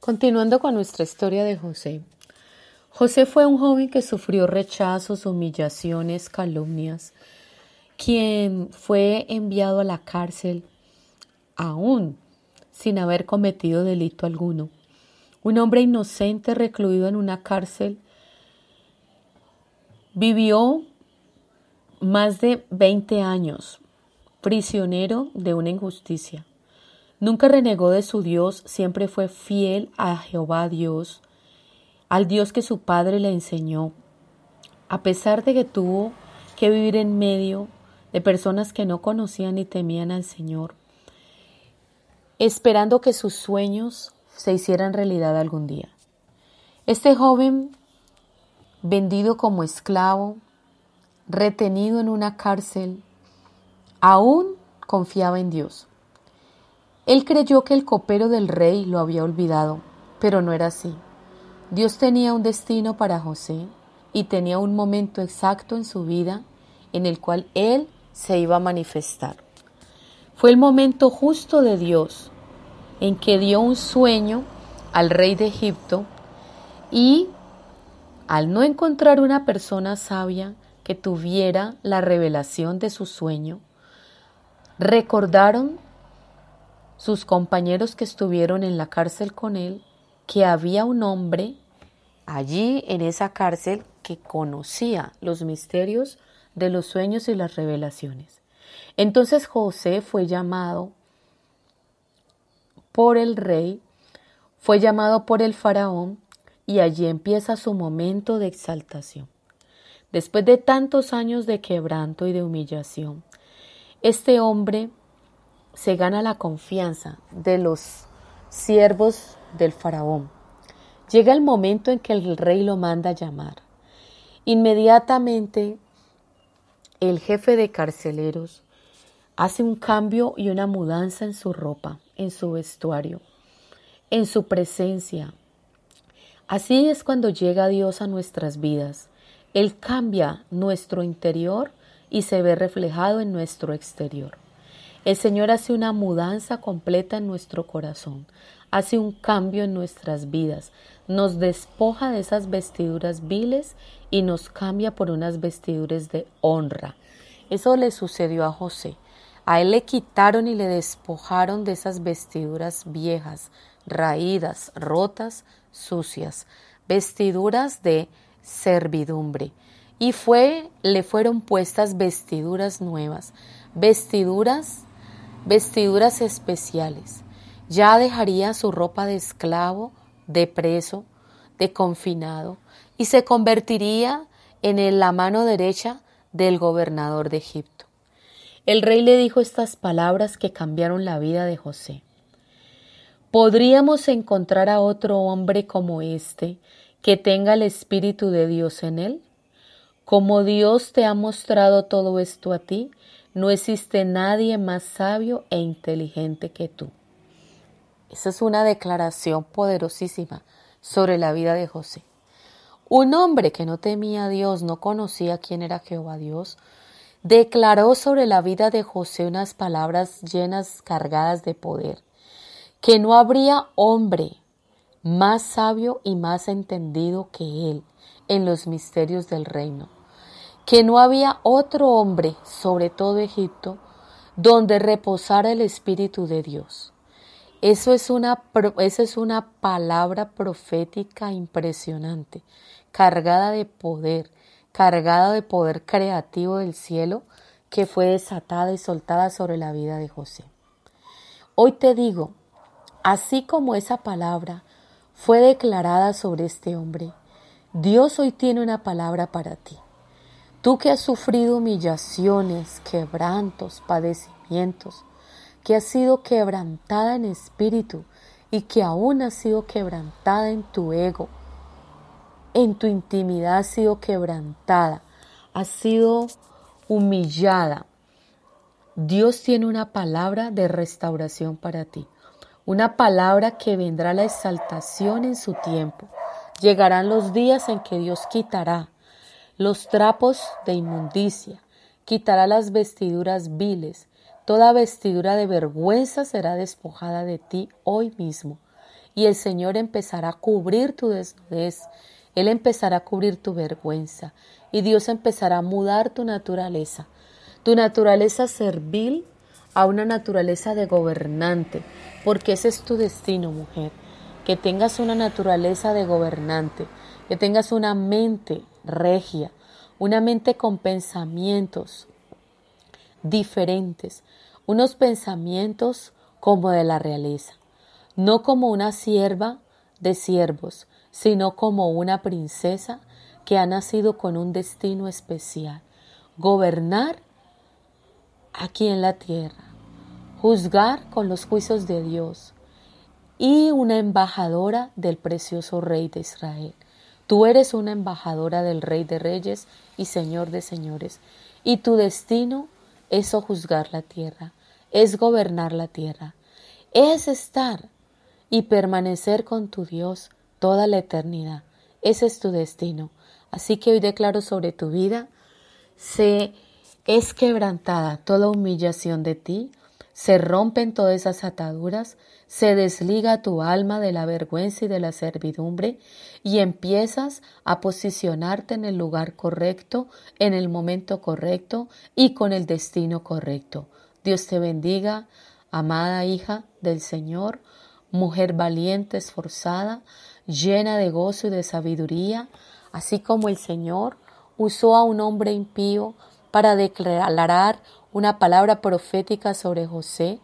Continuando con nuestra historia de José. José fue un joven que sufrió rechazos, humillaciones, calumnias, quien fue enviado a la cárcel aún sin haber cometido delito alguno. Un hombre inocente recluido en una cárcel vivió más de 20 años prisionero de una injusticia. Nunca renegó de su Dios, siempre fue fiel a Jehová Dios, al Dios que su padre le enseñó. A pesar de que tuvo que vivir en medio de personas que no conocían ni temían al Señor, esperando que sus sueños se hicieran realidad algún día. Este joven, vendido como esclavo, retenido en una cárcel, aún confiaba en Dios. Él creyó que el copero del rey lo había olvidado, pero no era así. Dios tenía un destino para José y tenía un momento exacto en su vida en el cual él se iba a manifestar. Fue el momento justo de Dios en que dio un sueño al rey de Egipto y al no encontrar una persona sabia que tuviera la revelación de su sueño, recordaron sus compañeros que estuvieron en la cárcel con él que había un hombre allí en esa cárcel que conocía los misterios de los sueños y las revelaciones. Entonces José fue llamado por el rey, fue llamado por el faraón y allí empieza su momento de exaltación. Después de tantos años de quebranto y de humillación, este hombre se gana la confianza de los siervos del faraón. Llega el momento en que el rey lo manda a llamar. Inmediatamente el jefe de carceleros hace un cambio y una mudanza en su ropa, en su vestuario, en su presencia. Así es cuando llega Dios a nuestras vidas. Él cambia nuestro interior y se ve reflejado en nuestro exterior. El Señor hace una mudanza completa en nuestro corazón, hace un cambio en nuestras vidas, nos despoja de esas vestiduras viles y nos cambia por unas vestiduras de honra. Eso le sucedió a José. A él le quitaron y le despojaron de esas vestiduras viejas, raídas, rotas, sucias, vestiduras de servidumbre. Y fue, le fueron puestas vestiduras nuevas, vestiduras vestiduras especiales. Ya dejaría su ropa de esclavo, de preso, de confinado, y se convertiría en la mano derecha del gobernador de Egipto. El rey le dijo estas palabras que cambiaron la vida de José. ¿Podríamos encontrar a otro hombre como este que tenga el Espíritu de Dios en él? Como Dios te ha mostrado todo esto a ti, no existe nadie más sabio e inteligente que tú. Esa es una declaración poderosísima sobre la vida de José. Un hombre que no temía a Dios, no conocía quién era Jehová Dios, declaró sobre la vida de José unas palabras llenas, cargadas de poder, que no habría hombre más sabio y más entendido que él en los misterios del reino que no había otro hombre, sobre todo Egipto, donde reposara el Espíritu de Dios. Eso es una, es una palabra profética impresionante, cargada de poder, cargada de poder creativo del cielo, que fue desatada y soltada sobre la vida de José. Hoy te digo, así como esa palabra fue declarada sobre este hombre, Dios hoy tiene una palabra para ti. Tú que has sufrido humillaciones, quebrantos, padecimientos, que has sido quebrantada en espíritu, y que aún ha sido quebrantada en tu ego, en tu intimidad ha sido quebrantada, ha sido humillada. Dios tiene una palabra de restauración para ti, una palabra que vendrá la exaltación en su tiempo. Llegarán los días en que Dios quitará los trapos de inmundicia, quitará las vestiduras viles, toda vestidura de vergüenza será despojada de ti hoy mismo, y el Señor empezará a cubrir tu desnudez, Él empezará a cubrir tu vergüenza, y Dios empezará a mudar tu naturaleza, tu naturaleza servil a una naturaleza de gobernante, porque ese es tu destino, mujer, que tengas una naturaleza de gobernante, que tengas una mente regia, una mente con pensamientos diferentes, unos pensamientos como de la realeza, no como una sierva de siervos, sino como una princesa que ha nacido con un destino especial, gobernar aquí en la tierra, juzgar con los juicios de Dios y una embajadora del precioso Rey de Israel. Tú eres una embajadora del Rey de Reyes y Señor de Señores, y tu destino es juzgar la tierra, es gobernar la tierra, es estar y permanecer con tu Dios toda la eternidad. Ese es tu destino. Así que hoy declaro sobre tu vida, se es quebrantada toda humillación de ti, se rompen todas esas ataduras, se desliga tu alma de la vergüenza y de la servidumbre y empiezas a posicionarte en el lugar correcto, en el momento correcto y con el destino correcto. Dios te bendiga, amada hija del Señor, mujer valiente, esforzada, llena de gozo y de sabiduría, así como el Señor usó a un hombre impío para declarar una palabra profética sobre José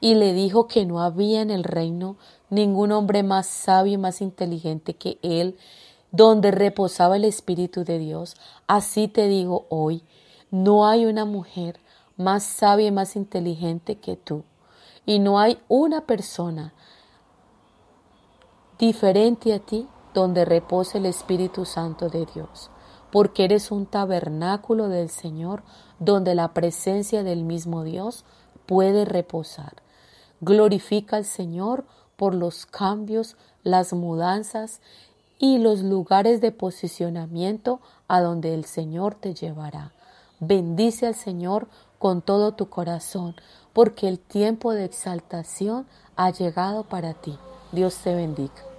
y le dijo que no había en el reino ningún hombre más sabio y más inteligente que él, donde reposaba el Espíritu de Dios. Así te digo hoy, no hay una mujer más sabia y más inteligente que tú. Y no hay una persona diferente a ti donde repose el Espíritu Santo de Dios porque eres un tabernáculo del Señor donde la presencia del mismo Dios puede reposar. Glorifica al Señor por los cambios, las mudanzas y los lugares de posicionamiento a donde el Señor te llevará. Bendice al Señor con todo tu corazón, porque el tiempo de exaltación ha llegado para ti. Dios te bendiga.